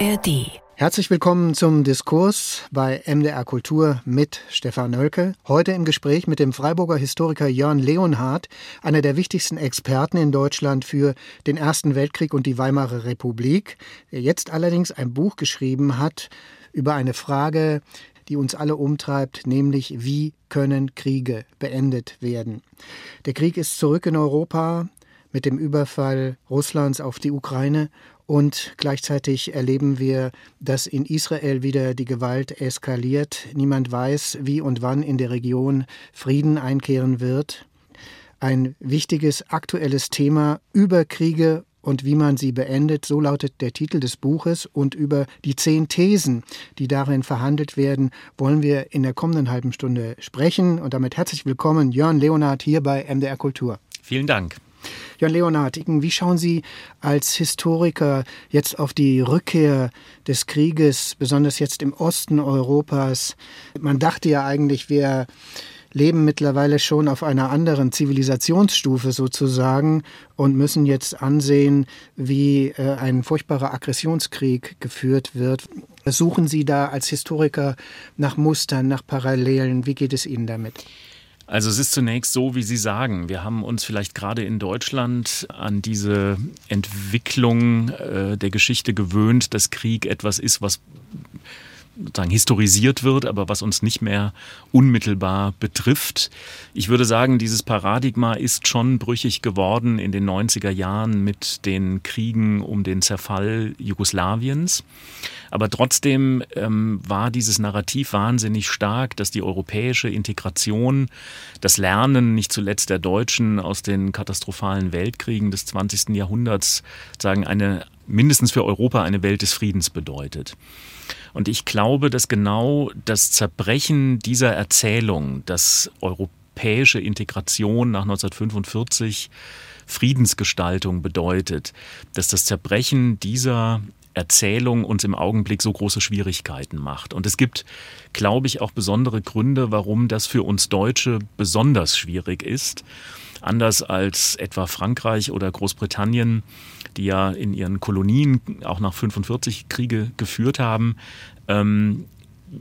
ARD. Herzlich willkommen zum Diskurs bei MDR Kultur mit Stefan Nölke. Heute im Gespräch mit dem Freiburger Historiker Jörn Leonhardt, einer der wichtigsten Experten in Deutschland für den Ersten Weltkrieg und die Weimarer Republik, der jetzt allerdings ein Buch geschrieben hat über eine Frage, die uns alle umtreibt, nämlich wie können Kriege beendet werden. Der Krieg ist zurück in Europa mit dem Überfall Russlands auf die Ukraine und gleichzeitig erleben wir, dass in Israel wieder die Gewalt eskaliert. Niemand weiß, wie und wann in der Region Frieden einkehren wird. Ein wichtiges aktuelles Thema über Kriege und wie man sie beendet, so lautet der Titel des Buches. Und über die zehn Thesen, die darin verhandelt werden, wollen wir in der kommenden halben Stunde sprechen. Und damit herzlich willkommen, Jörn Leonard, hier bei MDR Kultur. Vielen Dank. Jörn Leonhard, wie schauen Sie als Historiker jetzt auf die Rückkehr des Krieges, besonders jetzt im Osten Europas? Man dachte ja eigentlich, wir leben mittlerweile schon auf einer anderen Zivilisationsstufe sozusagen und müssen jetzt ansehen, wie äh, ein furchtbarer Aggressionskrieg geführt wird. Suchen Sie da als Historiker nach Mustern, nach Parallelen? Wie geht es Ihnen damit? Also es ist zunächst so, wie Sie sagen, wir haben uns vielleicht gerade in Deutschland an diese Entwicklung äh, der Geschichte gewöhnt, dass Krieg etwas ist, was sozusagen historisiert wird, aber was uns nicht mehr unmittelbar betrifft. Ich würde sagen, dieses Paradigma ist schon brüchig geworden in den 90er Jahren mit den Kriegen um den Zerfall Jugoslawiens. Aber trotzdem ähm, war dieses Narrativ wahnsinnig stark, dass die europäische Integration, das Lernen nicht zuletzt der Deutschen aus den katastrophalen Weltkriegen des 20. Jahrhunderts, sagen eine mindestens für Europa eine Welt des Friedens bedeutet. Und ich glaube, dass genau das Zerbrechen dieser Erzählung, dass europäische Integration nach 1945 Friedensgestaltung bedeutet, dass das Zerbrechen dieser Erzählung uns im Augenblick so große Schwierigkeiten macht. Und es gibt, glaube ich, auch besondere Gründe, warum das für uns Deutsche besonders schwierig ist. Anders als etwa Frankreich oder Großbritannien, die ja in ihren Kolonien auch nach 45 Kriege geführt haben, ähm,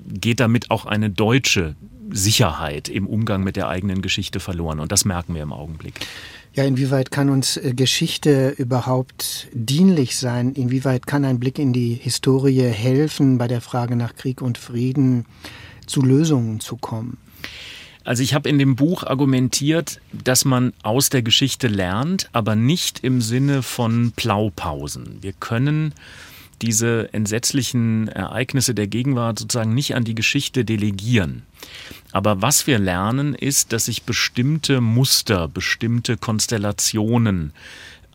geht damit auch eine deutsche Sicherheit im Umgang mit der eigenen Geschichte verloren. Und das merken wir im Augenblick. Ja, inwieweit kann uns äh, Geschichte überhaupt dienlich sein? Inwieweit kann ein Blick in die Historie helfen, bei der Frage nach Krieg und Frieden zu Lösungen zu kommen? Also ich habe in dem Buch argumentiert, dass man aus der Geschichte lernt, aber nicht im Sinne von Blaupausen. Wir können diese entsetzlichen Ereignisse der Gegenwart sozusagen nicht an die Geschichte delegieren. Aber was wir lernen, ist, dass sich bestimmte Muster, bestimmte Konstellationen,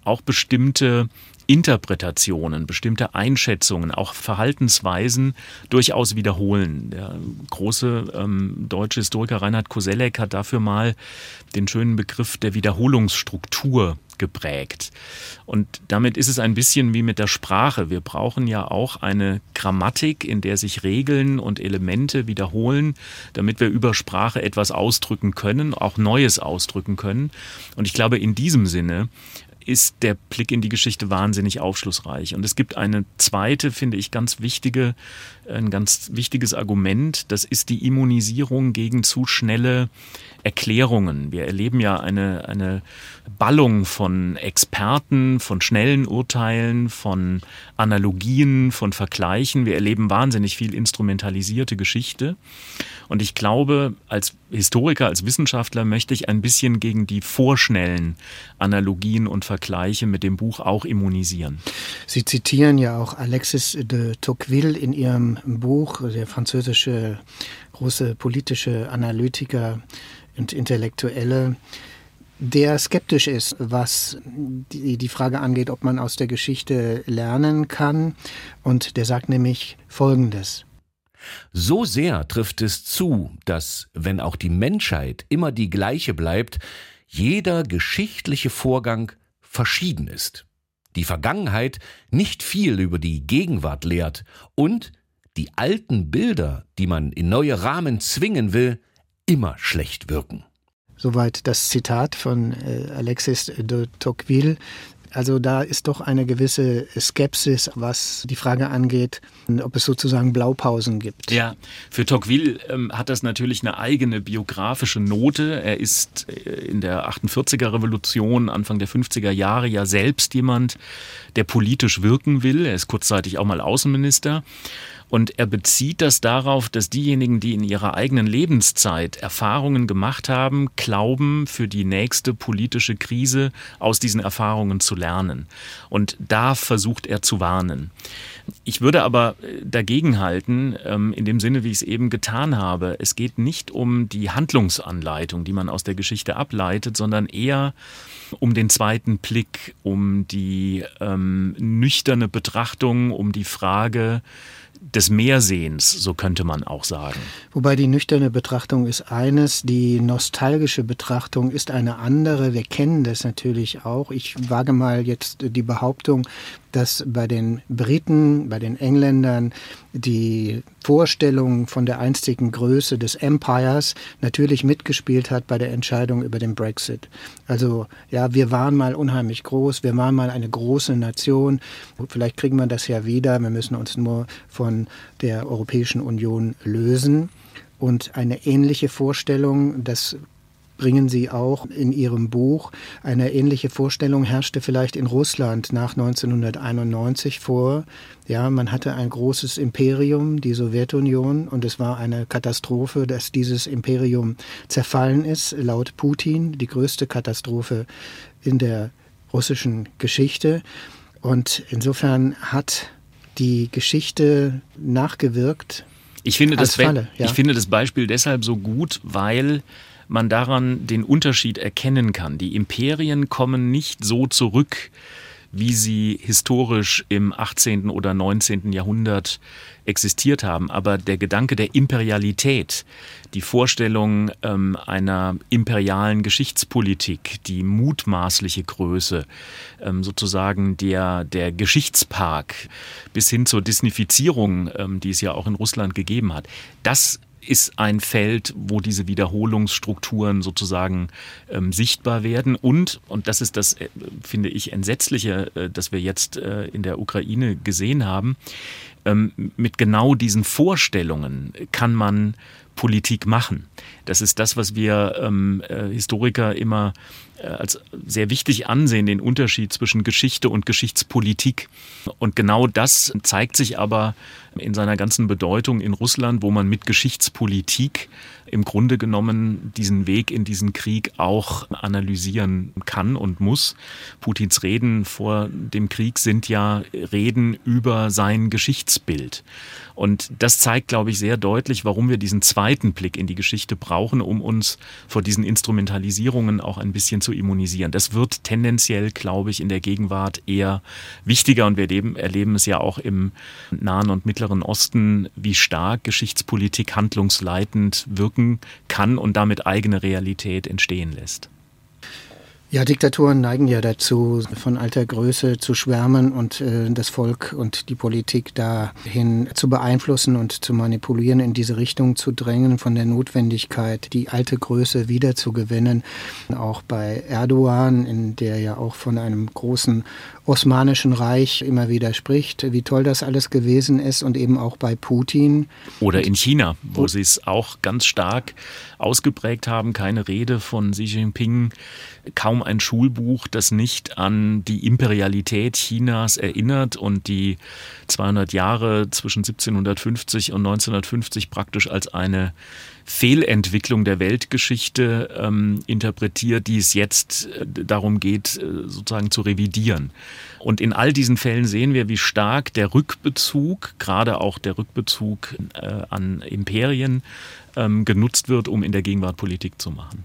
auch bestimmte Interpretationen, bestimmte Einschätzungen, auch Verhaltensweisen durchaus wiederholen. Der große ähm, deutsche Historiker Reinhard Koselleck hat dafür mal den schönen Begriff der Wiederholungsstruktur geprägt. Und damit ist es ein bisschen wie mit der Sprache. Wir brauchen ja auch eine Grammatik, in der sich Regeln und Elemente wiederholen, damit wir über Sprache etwas ausdrücken können, auch Neues ausdrücken können. Und ich glaube, in diesem Sinne ist der Blick in die Geschichte wahnsinnig aufschlussreich. Und es gibt eine zweite, finde ich, ganz wichtige, ein ganz wichtiges Argument. Das ist die Immunisierung gegen zu schnelle Erklärungen. Wir erleben ja eine, eine Ballung von Experten, von schnellen Urteilen, von Analogien, von Vergleichen. Wir erleben wahnsinnig viel instrumentalisierte Geschichte. Und ich glaube, als Historiker, als Wissenschaftler möchte ich ein bisschen gegen die vorschnellen Analogien und Vergleiche mit dem Buch auch immunisieren. Sie zitieren ja auch Alexis de Tocqueville in Ihrem Buch, der französische große politische Analytiker und Intellektuelle, der skeptisch ist, was die, die Frage angeht, ob man aus der Geschichte lernen kann. Und der sagt nämlich Folgendes. So sehr trifft es zu, dass, wenn auch die Menschheit immer die gleiche bleibt, jeder geschichtliche Vorgang verschieden ist. Die Vergangenheit nicht viel über die Gegenwart lehrt und die alten Bilder, die man in neue Rahmen zwingen will, immer schlecht wirken. Soweit das Zitat von äh, Alexis de Tocqueville. Also da ist doch eine gewisse Skepsis, was die Frage angeht, ob es sozusagen Blaupausen gibt. Ja, für Tocqueville ähm, hat das natürlich eine eigene biografische Note. Er ist äh, in der 48er Revolution, Anfang der 50er Jahre ja selbst jemand, der politisch wirken will. Er ist kurzzeitig auch mal Außenminister. Und er bezieht das darauf, dass diejenigen, die in ihrer eigenen Lebenszeit Erfahrungen gemacht haben, glauben, für die nächste politische Krise aus diesen Erfahrungen zu lernen. Und da versucht er zu warnen. Ich würde aber äh, dagegen halten, ähm, in dem Sinne, wie ich es eben getan habe. Es geht nicht um die Handlungsanleitung, die man aus der Geschichte ableitet, sondern eher um den zweiten Blick, um die ähm, nüchterne Betrachtung, um die Frage, des Mehrsehens, so könnte man auch sagen. Wobei die nüchterne Betrachtung ist eines, die nostalgische Betrachtung ist eine andere. Wir kennen das natürlich auch. Ich wage mal jetzt die Behauptung, dass bei den Briten, bei den Engländern die Vorstellung von der einstigen Größe des Empires natürlich mitgespielt hat bei der Entscheidung über den Brexit. Also ja, wir waren mal unheimlich groß, wir waren mal eine große Nation. Vielleicht kriegen wir das ja wieder. Wir müssen uns nur von der Europäischen Union lösen. Und eine ähnliche Vorstellung, das bringen Sie auch in Ihrem Buch. Eine ähnliche Vorstellung herrschte vielleicht in Russland nach 1991 vor. Ja, man hatte ein großes Imperium, die Sowjetunion, und es war eine Katastrophe, dass dieses Imperium zerfallen ist, laut Putin, die größte Katastrophe in der russischen Geschichte. Und insofern hat die Geschichte nachgewirkt. Ich finde, das, Falle, ja? ich finde das Beispiel deshalb so gut, weil man daran den Unterschied erkennen kann. Die Imperien kommen nicht so zurück, wie sie historisch im 18. oder 19. Jahrhundert existiert haben. Aber der Gedanke der Imperialität, die Vorstellung ähm, einer imperialen Geschichtspolitik, die mutmaßliche Größe, ähm, sozusagen der, der Geschichtspark bis hin zur Disneyfizierung, ähm, die es ja auch in Russland gegeben hat, das ist ein Feld, wo diese Wiederholungsstrukturen sozusagen ähm, sichtbar werden. Und, und das ist das, äh, finde ich, Entsetzliche, äh, das wir jetzt äh, in der Ukraine gesehen haben, ähm, mit genau diesen Vorstellungen kann man Politik machen. Das ist das, was wir ähm, äh, Historiker immer als sehr wichtig ansehen, den Unterschied zwischen Geschichte und Geschichtspolitik. Und genau das zeigt sich aber in seiner ganzen Bedeutung in Russland, wo man mit Geschichtspolitik im Grunde genommen diesen Weg in diesen Krieg auch analysieren kann und muss. Putins Reden vor dem Krieg sind ja Reden über sein Geschichtsbild. Und das zeigt, glaube ich, sehr deutlich, warum wir diesen zweiten Blick in die Geschichte brauchen, um uns vor diesen Instrumentalisierungen auch ein bisschen zu immunisieren. Das wird tendenziell, glaube ich, in der Gegenwart eher wichtiger und wir erleben, erleben es ja auch im Nahen und Mittleren Osten, wie stark Geschichtspolitik handlungsleitend wirken kann und damit eigene Realität entstehen lässt. Ja, Diktaturen neigen ja dazu, von alter Größe zu schwärmen und äh, das Volk und die Politik dahin zu beeinflussen und zu manipulieren, in diese Richtung zu drängen, von der Notwendigkeit, die alte Größe wiederzugewinnen. Auch bei Erdogan, in der ja auch von einem großen Osmanischen Reich immer wieder spricht, wie toll das alles gewesen ist und eben auch bei Putin. Oder in China, wo sie es auch ganz stark ausgeprägt haben. Keine Rede von Xi Jinping, kaum ein Schulbuch, das nicht an die Imperialität Chinas erinnert und die 200 Jahre zwischen 1750 und 1950 praktisch als eine Fehlentwicklung der Weltgeschichte ähm, interpretiert, die es jetzt äh, darum geht, äh, sozusagen zu revidieren. Und in all diesen Fällen sehen wir, wie stark der Rückbezug, gerade auch der Rückbezug äh, an Imperien, ähm, genutzt wird, um in der Gegenwart Politik zu machen.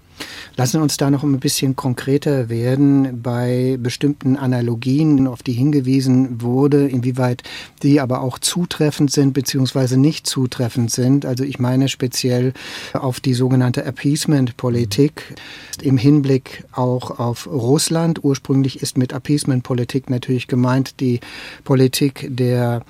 Lassen uns da noch ein bisschen konkreter werden bei bestimmten Analogien, auf die hingewiesen wurde, inwieweit die aber auch zutreffend sind beziehungsweise nicht zutreffend sind. Also ich meine speziell auf die sogenannte Appeasement-Politik im Hinblick auch auf Russland. Ursprünglich ist mit Appeasement-Politik natürlich gemeint die Politik der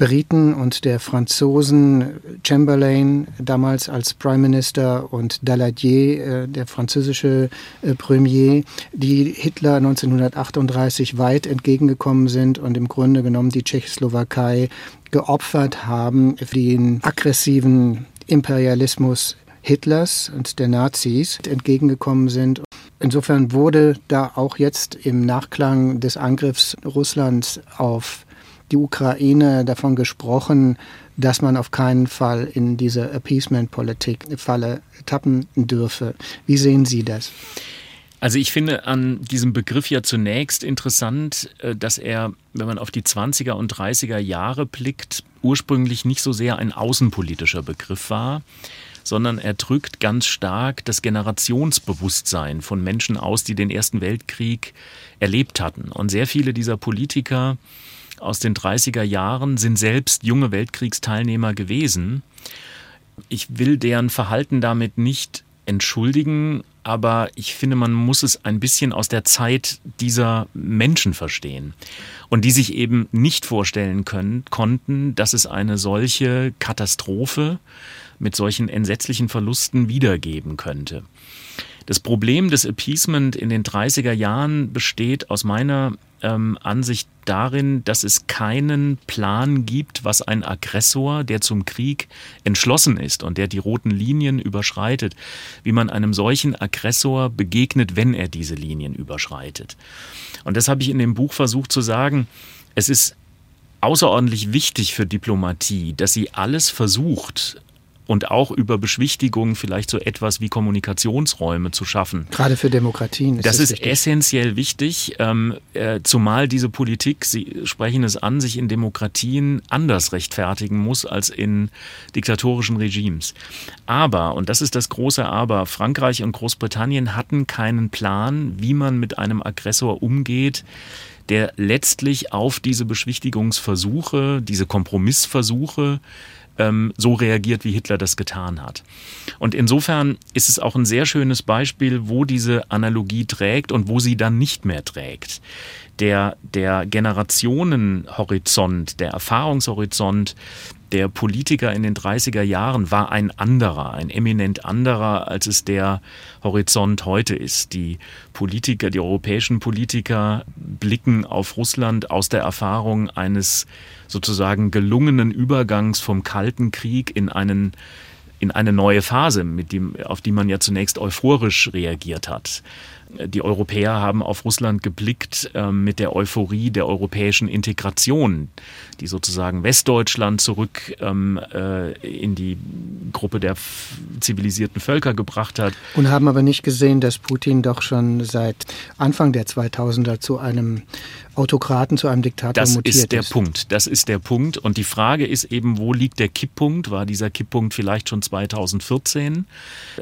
Briten und der Franzosen Chamberlain damals als Prime Minister und Daladier, äh, der französische äh, Premier, die Hitler 1938 weit entgegengekommen sind und im Grunde genommen die Tschechoslowakei geopfert haben für den aggressiven Imperialismus Hitlers und der Nazis entgegengekommen sind. Insofern wurde da auch jetzt im Nachklang des Angriffs Russlands auf die Ukraine davon gesprochen, dass man auf keinen Fall in diese Appeasement-Politik Falle tappen dürfe. Wie sehen Sie das? Also ich finde an diesem Begriff ja zunächst interessant, äh, dass er, wenn man auf die 20er und 30er Jahre blickt, ursprünglich nicht so sehr ein außenpolitischer Begriff war, sondern er drückt ganz stark das Generationsbewusstsein von Menschen aus, die den Ersten Weltkrieg erlebt hatten. Und sehr viele dieser Politiker aus den 30er Jahren sind selbst junge Weltkriegsteilnehmer gewesen. Ich will deren Verhalten damit nicht entschuldigen, aber ich finde, man muss es ein bisschen aus der Zeit dieser Menschen verstehen und die sich eben nicht vorstellen können, konnten, dass es eine solche Katastrophe mit solchen entsetzlichen Verlusten wiedergeben könnte. Das Problem des Appeasement in den 30er Jahren besteht aus meiner ähm, Ansicht darin, dass es keinen Plan gibt, was ein Aggressor, der zum Krieg entschlossen ist und der die roten Linien überschreitet, wie man einem solchen Aggressor begegnet, wenn er diese Linien überschreitet. Und das habe ich in dem Buch versucht zu sagen. Es ist außerordentlich wichtig für Diplomatie, dass sie alles versucht, und auch über Beschwichtigung vielleicht so etwas wie Kommunikationsräume zu schaffen. Gerade für Demokratien ist das, das ist wichtig. essentiell wichtig, ähm, äh, zumal diese Politik, Sie sprechen es an, sich in Demokratien anders rechtfertigen muss als in diktatorischen Regimes. Aber, und das ist das große Aber, Frankreich und Großbritannien hatten keinen Plan, wie man mit einem Aggressor umgeht, der letztlich auf diese Beschwichtigungsversuche, diese Kompromissversuche ähm, so reagiert, wie Hitler das getan hat. Und insofern ist es auch ein sehr schönes Beispiel, wo diese Analogie trägt und wo sie dann nicht mehr trägt. Der, der Generationenhorizont, der Erfahrungshorizont der Politiker in den 30er Jahren war ein anderer, ein eminent anderer, als es der Horizont heute ist. Die Politiker, die europäischen Politiker blicken auf Russland aus der Erfahrung eines sozusagen gelungenen Übergangs vom Kalten Krieg in einen in eine neue Phase, mit dem, auf die man ja zunächst euphorisch reagiert hat. Die Europäer haben auf Russland geblickt äh, mit der Euphorie der europäischen Integration, die sozusagen Westdeutschland zurück ähm, äh, in die Gruppe der zivilisierten Völker gebracht hat. Und haben aber nicht gesehen, dass Putin doch schon seit Anfang der 2000er zu einem Autokraten zu einem Diktator das mutiert ist. Das ist der Punkt. Das ist der Punkt. Und die Frage ist eben, wo liegt der Kipppunkt? War dieser Kipppunkt vielleicht schon 2014?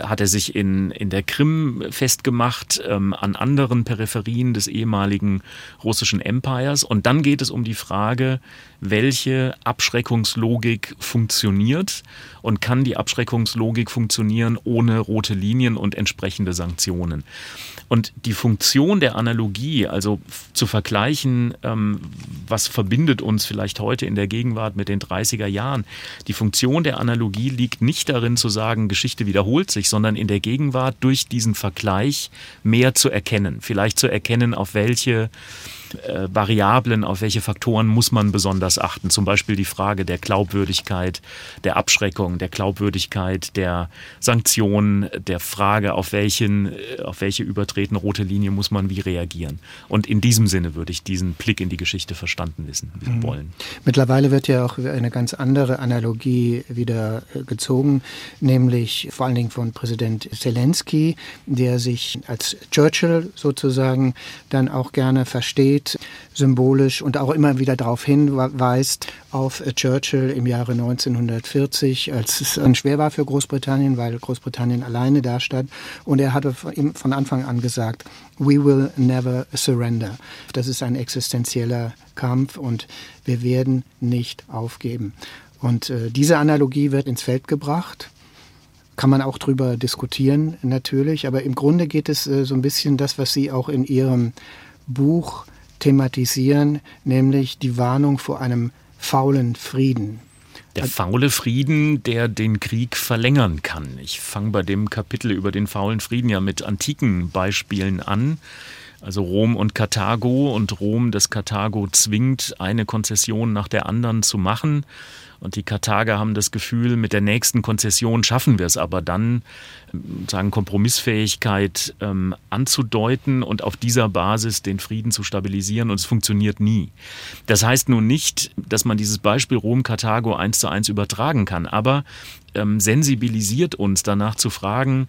Hat er sich in, in der Krim festgemacht, ähm, an anderen Peripherien des ehemaligen russischen Empires? Und dann geht es um die Frage, welche Abschreckungslogik funktioniert und kann die Abschreckungslogik funktionieren ohne rote Linien und entsprechende Sanktionen. Und die Funktion der Analogie, also zu vergleichen, ähm, was verbindet uns vielleicht heute in der Gegenwart mit den 30er Jahren, die Funktion der Analogie liegt nicht darin zu sagen, Geschichte wiederholt sich, sondern in der Gegenwart durch diesen Vergleich mehr zu erkennen. Vielleicht zu erkennen, auf welche äh, Variablen, auf welche Faktoren muss man besonders achten. Zum Beispiel die Frage der Glaubwürdigkeit, der Abschreckung, der Glaubwürdigkeit, der Sanktionen, der Frage, auf, welchen, äh, auf welche übertreten rote Linie muss man wie reagieren. Und in diesem Sinne würde ich diesen Blick in die Geschichte verstanden wissen mhm. wollen. Mittlerweile wird ja auch eine ganz andere Analogie wieder äh, gezogen, nämlich vor allen Dingen von Präsident Zelensky, der sich als Churchill sozusagen dann auch gerne versteht steht, symbolisch und auch immer wieder darauf hinweist, auf Churchill im Jahre 1940, als es dann schwer war für Großbritannien, weil Großbritannien alleine da stand. Und er hatte von Anfang an gesagt, we will never surrender. Das ist ein existenzieller Kampf und wir werden nicht aufgeben. Und äh, diese Analogie wird ins Feld gebracht kann man auch drüber diskutieren natürlich, aber im Grunde geht es äh, so ein bisschen das, was Sie auch in Ihrem Buch thematisieren, nämlich die Warnung vor einem faulen Frieden. Der faule Frieden, der den Krieg verlängern kann. Ich fange bei dem Kapitel über den faulen Frieden ja mit antiken Beispielen an. Also Rom und Karthago und Rom, das Karthago zwingt, eine Konzession nach der anderen zu machen. Und die Karthager haben das Gefühl, mit der nächsten Konzession schaffen wir es aber dann, sagen Kompromissfähigkeit ähm, anzudeuten und auf dieser Basis den Frieden zu stabilisieren und es funktioniert nie. Das heißt nun nicht, dass man dieses Beispiel Rom-Karthago eins zu eins übertragen kann, aber ähm, sensibilisiert uns danach zu fragen,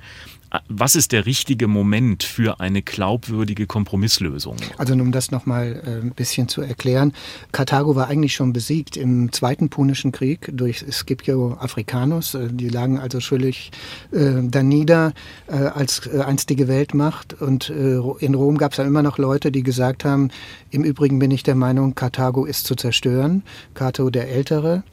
was ist der richtige Moment für eine glaubwürdige Kompromisslösung? Also um das nochmal äh, ein bisschen zu erklären, Karthago war eigentlich schon besiegt im Zweiten Punischen Krieg durch Scipio Africanus. Äh, die lagen also schuldig äh, da nieder äh, als äh, einstige Weltmacht. Und äh, in Rom gab es dann immer noch Leute, die gesagt haben, im Übrigen bin ich der Meinung, Karthago ist zu zerstören, Cato der Ältere.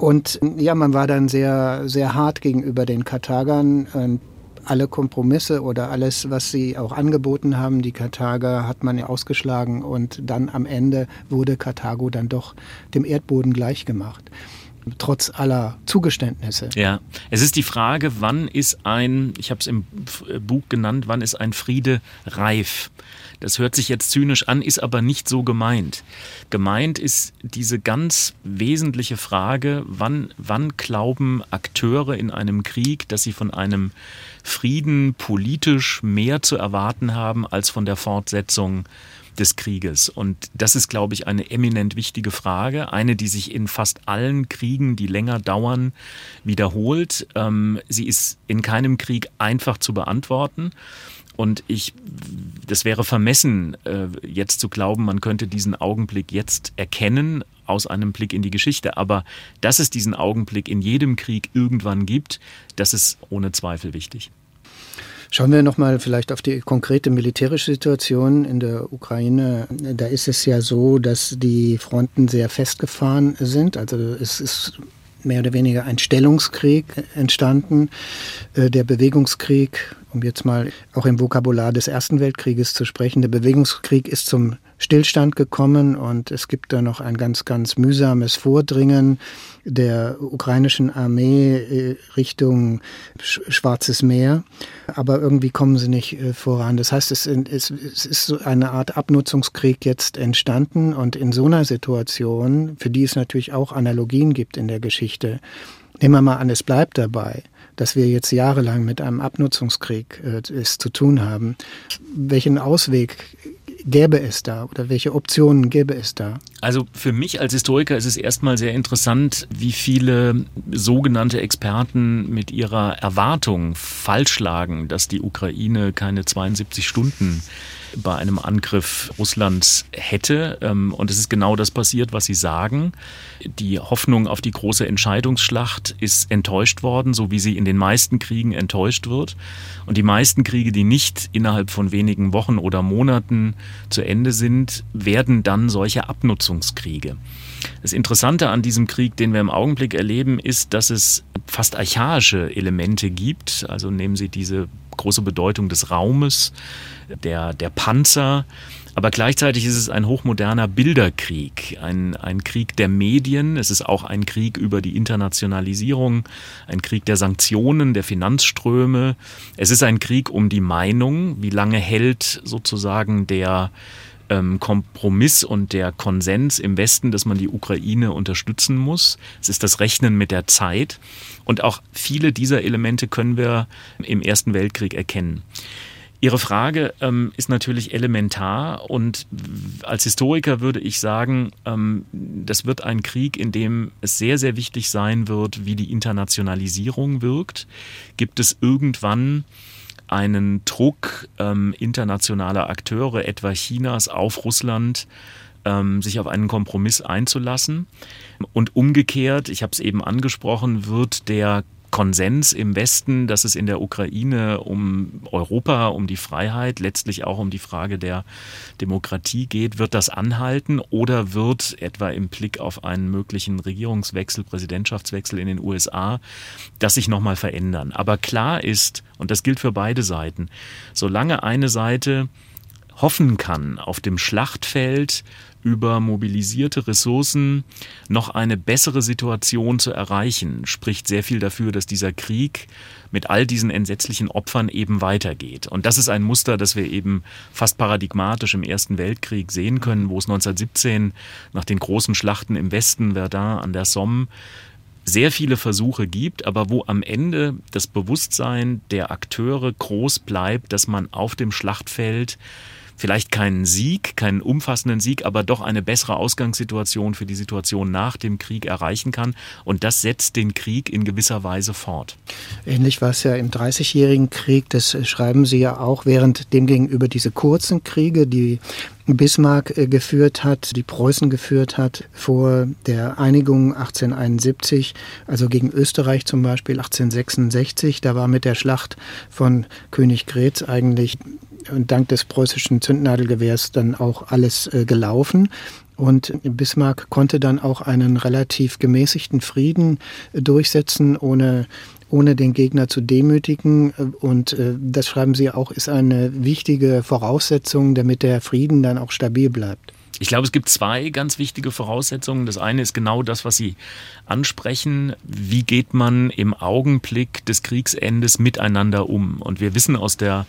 Und ja, man war dann sehr, sehr hart gegenüber den Karthagern. Und alle Kompromisse oder alles, was sie auch angeboten haben, die Karthager, hat man ja ausgeschlagen und dann am Ende wurde Karthago dann doch dem Erdboden gleichgemacht trotz aller Zugeständnisse. Ja, es ist die Frage, wann ist ein, ich habe es im Buch genannt, wann ist ein Friede reif? Das hört sich jetzt zynisch an, ist aber nicht so gemeint. Gemeint ist diese ganz wesentliche Frage, wann, wann glauben Akteure in einem Krieg, dass sie von einem Frieden politisch mehr zu erwarten haben als von der Fortsetzung des Krieges. Und das ist, glaube ich, eine eminent wichtige Frage, eine, die sich in fast allen Kriegen, die länger dauern, wiederholt. Ähm, sie ist in keinem Krieg einfach zu beantworten. Und ich, das wäre vermessen, äh, jetzt zu glauben, man könnte diesen Augenblick jetzt erkennen aus einem Blick in die Geschichte. Aber dass es diesen Augenblick in jedem Krieg irgendwann gibt, das ist ohne Zweifel wichtig. Schauen wir nochmal vielleicht auf die konkrete militärische Situation in der Ukraine. Da ist es ja so, dass die Fronten sehr festgefahren sind. Also es ist mehr oder weniger ein Stellungskrieg entstanden. Äh, der Bewegungskrieg, um jetzt mal auch im Vokabular des Ersten Weltkrieges zu sprechen, der Bewegungskrieg ist zum Stillstand gekommen und es gibt da noch ein ganz, ganz mühsames Vordringen der ukrainischen Armee äh, Richtung Schwarzes Meer. Aber irgendwie kommen sie nicht äh, voran. Das heißt, es, ist so eine Art Abnutzungskrieg jetzt entstanden und in so einer Situation, für die es natürlich auch Analogien gibt in der Geschichte, nehmen wir mal an, es bleibt dabei dass wir jetzt jahrelang mit einem Abnutzungskrieg äh, es zu tun haben. Welchen Ausweg gäbe es da oder welche Optionen gäbe es da? Also für mich als Historiker ist es erstmal sehr interessant, wie viele sogenannte Experten mit ihrer Erwartung falsch lagen, dass die Ukraine keine 72 Stunden bei einem Angriff Russlands hätte. Ähm, und es ist genau das passiert, was Sie sagen. Die Hoffnung auf die große Entscheidungsschlacht ist enttäuscht worden, so wie sie in den meisten Kriegen enttäuscht wird. Und die meisten Kriege, die nicht innerhalb von wenigen Wochen oder Monaten zu Ende sind, werden dann solche Abnutzungskriege. Das Interessante an diesem Krieg, den wir im Augenblick erleben, ist, dass es fast archaische Elemente gibt. Also nehmen Sie diese große Bedeutung des Raumes, der, der Panzer. Aber gleichzeitig ist es ein hochmoderner Bilderkrieg, ein, ein Krieg der Medien. Es ist auch ein Krieg über die Internationalisierung, ein Krieg der Sanktionen, der Finanzströme. Es ist ein Krieg um die Meinung. Wie lange hält sozusagen der ähm, Kompromiss und der Konsens im Westen, dass man die Ukraine unterstützen muss? Es ist das Rechnen mit der Zeit. Und auch viele dieser Elemente können wir im Ersten Weltkrieg erkennen. Ihre Frage ähm, ist natürlich elementar und als Historiker würde ich sagen, ähm, das wird ein Krieg, in dem es sehr, sehr wichtig sein wird, wie die Internationalisierung wirkt. Gibt es irgendwann einen Druck ähm, internationaler Akteure, etwa Chinas, auf Russland, ähm, sich auf einen Kompromiss einzulassen? Und umgekehrt, ich habe es eben angesprochen, wird der Konsens im Westen, dass es in der Ukraine um Europa, um die Freiheit, letztlich auch um die Frage der Demokratie geht, wird das anhalten oder wird etwa im Blick auf einen möglichen Regierungswechsel, Präsidentschaftswechsel in den USA, das sich nochmal verändern? Aber klar ist, und das gilt für beide Seiten, solange eine Seite hoffen kann, auf dem Schlachtfeld über mobilisierte Ressourcen noch eine bessere Situation zu erreichen, spricht sehr viel dafür, dass dieser Krieg mit all diesen entsetzlichen Opfern eben weitergeht. Und das ist ein Muster, das wir eben fast paradigmatisch im Ersten Weltkrieg sehen können, wo es 1917 nach den großen Schlachten im Westen, Verdun an der Somme, sehr viele Versuche gibt, aber wo am Ende das Bewusstsein der Akteure groß bleibt, dass man auf dem Schlachtfeld vielleicht keinen Sieg, keinen umfassenden Sieg, aber doch eine bessere Ausgangssituation für die Situation nach dem Krieg erreichen kann. Und das setzt den Krieg in gewisser Weise fort. Ähnlich war es ja im Dreißigjährigen Krieg, das schreiben Sie ja auch, während demgegenüber diese kurzen Kriege, die Bismarck äh, geführt hat, die Preußen geführt hat vor der Einigung 1871, also gegen Österreich zum Beispiel 1866. Da war mit der Schlacht von Königgrätz eigentlich und dank des preußischen Zündnadelgewehrs dann auch alles äh, gelaufen. Und Bismarck konnte dann auch einen relativ gemäßigten Frieden äh, durchsetzen, ohne ohne den Gegner zu demütigen. Und äh, das schreiben Sie auch, ist eine wichtige Voraussetzung, damit der Frieden dann auch stabil bleibt. Ich glaube, es gibt zwei ganz wichtige Voraussetzungen. Das eine ist genau das, was Sie ansprechen. Wie geht man im Augenblick des Kriegsendes miteinander um? Und wir wissen aus der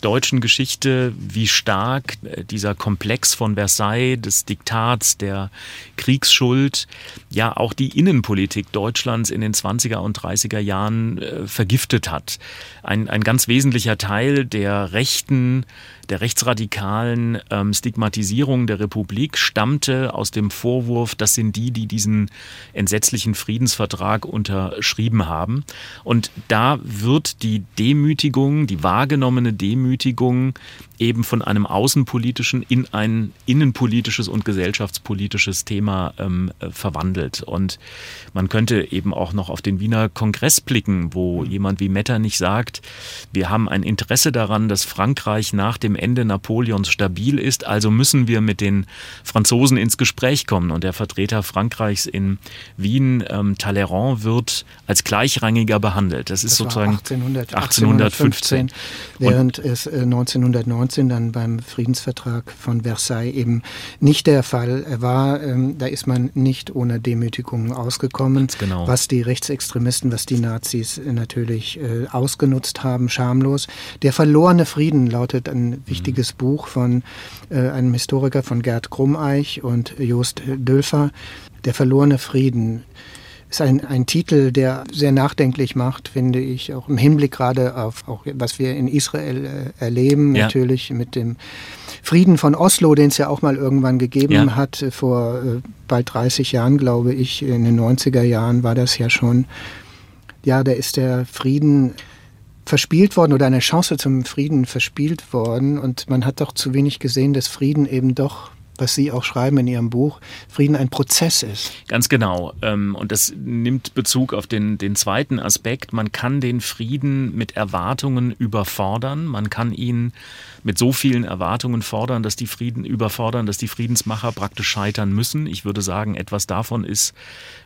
deutschen Geschichte, wie stark äh, dieser Komplex von Versailles, des Diktats, der Kriegsschuld, ja auch die Innenpolitik Deutschlands in den 20er und 30er Jahren äh, vergiftet hat. Ein, ein ganz wesentlicher Teil der rechten der rechtsradikalen ähm, Stigmatisierung der Republik stammte aus dem Vorwurf, das sind die, die diesen entsetzlichen Friedensvertrag unterschrieben haben. Und da wird die Demütigung, die wahrgenommene Demütigung eben von einem außenpolitischen in ein innenpolitisches und gesellschaftspolitisches Thema ähm, äh, verwandelt. Und man könnte eben auch noch auf den Wiener Kongress blicken, wo jemand wie Metternich sagt, wir haben ein Interesse daran, dass Frankreich nach dem Ende Napoleons stabil ist, also müssen wir mit den Franzosen ins Gespräch kommen. Und der Vertreter Frankreichs in Wien, ähm, Talleyrand, wird als gleichrangiger behandelt. Das ist das sozusagen 1800, 1815, 1815 während es äh, 1919 1919 dann beim Friedensvertrag von Versailles eben nicht der Fall war. Ähm, da ist man nicht ohne Demütigungen ausgekommen, genau. was die Rechtsextremisten, was die Nazis natürlich äh, ausgenutzt haben, schamlos. Der verlorene Frieden lautet ein wichtiges mhm. Buch von äh, einem Historiker von Gerd Krummeich und Jost Dülfer. Der verlorene Frieden ist ein, ein Titel, der sehr nachdenklich macht, finde ich, auch im Hinblick gerade auf auch was wir in Israel äh, erleben, ja. natürlich mit dem Frieden von Oslo, den es ja auch mal irgendwann gegeben ja. hat, äh, vor äh, bald 30 Jahren, glaube ich, in den 90er Jahren war das ja schon. Ja, da ist der Frieden verspielt worden oder eine Chance zum Frieden verspielt worden und man hat doch zu wenig gesehen, dass Frieden eben doch was Sie auch schreiben in Ihrem Buch, Frieden ein Prozess ist. Ganz genau. Ähm, und das nimmt Bezug auf den, den zweiten Aspekt. Man kann den Frieden mit Erwartungen überfordern. Man kann ihn mit so vielen Erwartungen fordern, dass die Frieden überfordern, dass die Friedensmacher praktisch scheitern müssen. Ich würde sagen, etwas davon ist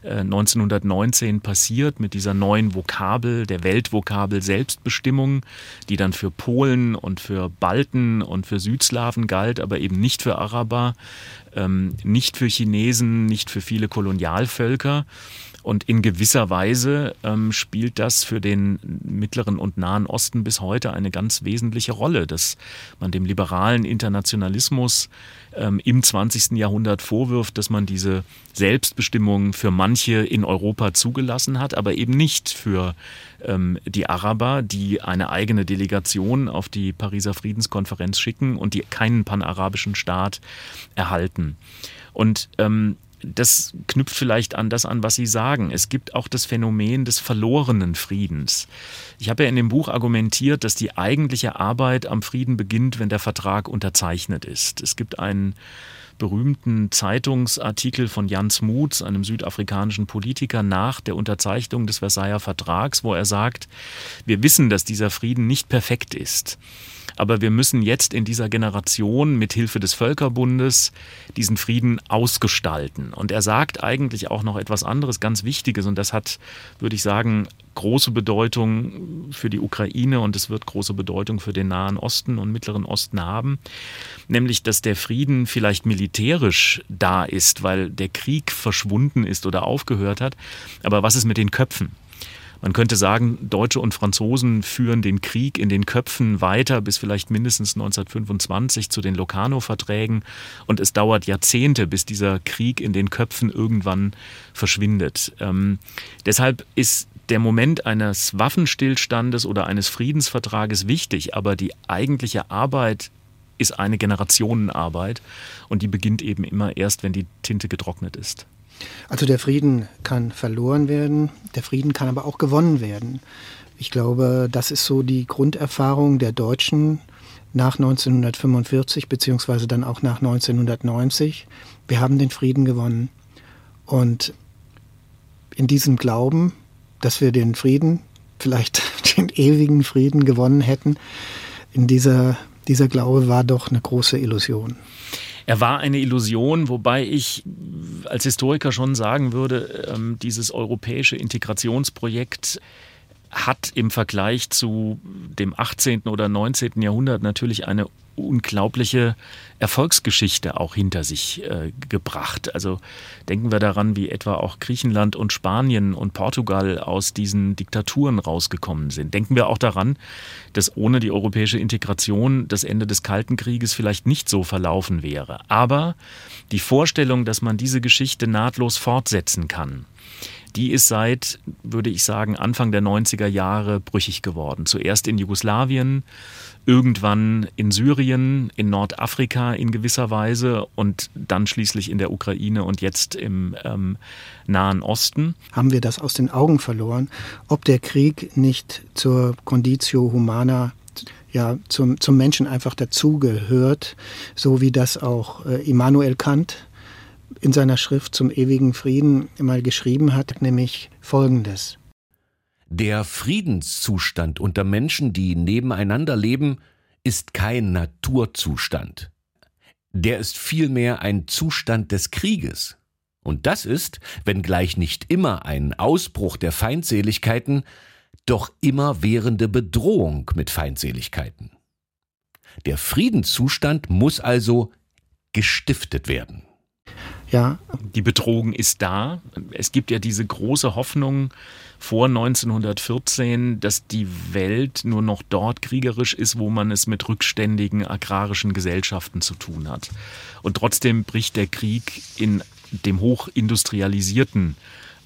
1919 äh, passiert mit dieser neuen Vokabel, der Weltvokabel Selbstbestimmung, die dann für Polen und für Balten und für Südslawen galt, aber eben nicht für Araber, ähm, nicht für Chinesen, nicht für viele Kolonialvölker. Und in gewisser Weise ähm, spielt das für den Mittleren und Nahen Osten bis heute eine ganz wesentliche Rolle, dass man dem liberalen Internationalismus ähm, im 20. Jahrhundert vorwirft, dass man diese Selbstbestimmung für manche in Europa zugelassen hat, aber eben nicht für ähm, die Araber, die eine eigene Delegation auf die Pariser Friedenskonferenz schicken und die keinen panarabischen Staat erhalten. Und ähm, das knüpft vielleicht an das an, was Sie sagen. Es gibt auch das Phänomen des verlorenen Friedens. Ich habe ja in dem Buch argumentiert, dass die eigentliche Arbeit am Frieden beginnt, wenn der Vertrag unterzeichnet ist. Es gibt einen berühmten Zeitungsartikel von Jan Smuts, einem südafrikanischen Politiker, nach der Unterzeichnung des Versailler Vertrags, wo er sagt, wir wissen, dass dieser Frieden nicht perfekt ist. Aber wir müssen jetzt in dieser Generation mit Hilfe des Völkerbundes diesen Frieden ausgestalten. Und er sagt eigentlich auch noch etwas anderes, ganz Wichtiges. Und das hat, würde ich sagen, große Bedeutung für die Ukraine und es wird große Bedeutung für den Nahen Osten und Mittleren Osten haben, nämlich dass der Frieden vielleicht militärisch da ist, weil der Krieg verschwunden ist oder aufgehört hat, aber was ist mit den Köpfen? Man könnte sagen, Deutsche und Franzosen führen den Krieg in den Köpfen weiter bis vielleicht mindestens 1925 zu den Locarno-Verträgen und es dauert Jahrzehnte, bis dieser Krieg in den Köpfen irgendwann verschwindet. Ähm, deshalb ist der Moment eines Waffenstillstandes oder eines Friedensvertrages wichtig, aber die eigentliche Arbeit ist eine Generationenarbeit und die beginnt eben immer erst, wenn die Tinte getrocknet ist. Also der Frieden kann verloren werden, der Frieden kann aber auch gewonnen werden. Ich glaube, das ist so die Grunderfahrung der Deutschen nach 1945 beziehungsweise dann auch nach 1990. Wir haben den Frieden gewonnen. Und in diesem Glauben, dass wir den Frieden, vielleicht den ewigen Frieden gewonnen hätten, in dieser, dieser Glaube war doch eine große Illusion. Er war eine Illusion, wobei ich als Historiker schon sagen würde, ähm, dieses europäische Integrationsprojekt hat im Vergleich zu dem 18. oder 19. Jahrhundert natürlich eine unglaubliche Erfolgsgeschichte auch hinter sich äh, gebracht. Also denken wir daran, wie etwa auch Griechenland und Spanien und Portugal aus diesen Diktaturen rausgekommen sind. Denken wir auch daran, dass ohne die europäische Integration das Ende des Kalten Krieges vielleicht nicht so verlaufen wäre. Aber die Vorstellung, dass man diese Geschichte nahtlos fortsetzen kann, die ist seit, würde ich sagen, Anfang der 90er Jahre brüchig geworden. Zuerst in Jugoslawien, irgendwann in Syrien, in Nordafrika in gewisser Weise und dann schließlich in der Ukraine und jetzt im ähm, Nahen Osten. Haben wir das aus den Augen verloren, ob der Krieg nicht zur Conditio Humana ja, zum, zum Menschen einfach dazugehört, so wie das auch äh, Immanuel Kant in seiner Schrift zum ewigen Frieden mal geschrieben hat, nämlich Folgendes. Der Friedenszustand unter Menschen, die nebeneinander leben, ist kein Naturzustand. Der ist vielmehr ein Zustand des Krieges. Und das ist, wenngleich nicht immer ein Ausbruch der Feindseligkeiten, doch immer währende Bedrohung mit Feindseligkeiten. Der Friedenszustand muss also gestiftet werden. Ja. Die Bedrohung ist da. Es gibt ja diese große Hoffnung vor 1914, dass die Welt nur noch dort kriegerisch ist, wo man es mit rückständigen agrarischen Gesellschaften zu tun hat. Und trotzdem bricht der Krieg in dem hochindustrialisierten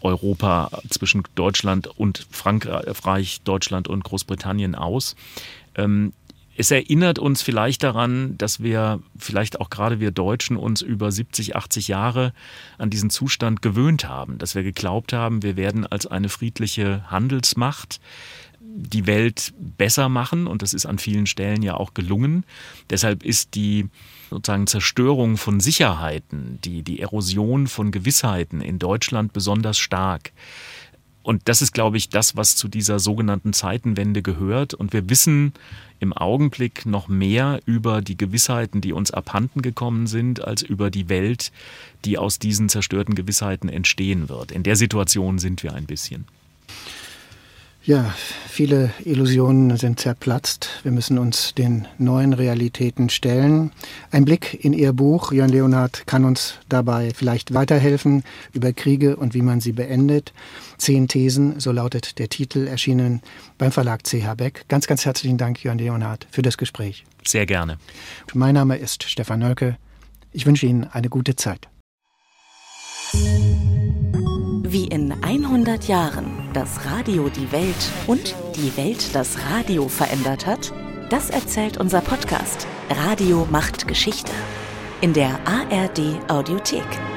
Europa zwischen Deutschland und Frankreich, Deutschland und Großbritannien aus. Ähm, es erinnert uns vielleicht daran, dass wir, vielleicht auch gerade wir Deutschen, uns über 70, 80 Jahre an diesen Zustand gewöhnt haben, dass wir geglaubt haben, wir werden als eine friedliche Handelsmacht die Welt besser machen und das ist an vielen Stellen ja auch gelungen. Deshalb ist die sozusagen Zerstörung von Sicherheiten, die, die Erosion von Gewissheiten in Deutschland besonders stark. Und das ist, glaube ich, das, was zu dieser sogenannten Zeitenwende gehört. Und wir wissen im Augenblick noch mehr über die Gewissheiten, die uns abhanden gekommen sind, als über die Welt, die aus diesen zerstörten Gewissheiten entstehen wird. In der Situation sind wir ein bisschen. Ja, viele Illusionen sind zerplatzt. Wir müssen uns den neuen Realitäten stellen. Ein Blick in Ihr Buch, Jörn Leonhard, kann uns dabei vielleicht weiterhelfen über Kriege und wie man sie beendet. Zehn Thesen, so lautet der Titel, erschienen beim Verlag CH Beck. Ganz, ganz herzlichen Dank, Jörn Leonhard, für das Gespräch. Sehr gerne. Mein Name ist Stefan Nölke. Ich wünsche Ihnen eine gute Zeit. Wie in 100 Jahren das Radio die Welt und die Welt das Radio verändert hat? Das erzählt unser Podcast Radio macht Geschichte in der ARD Audiothek.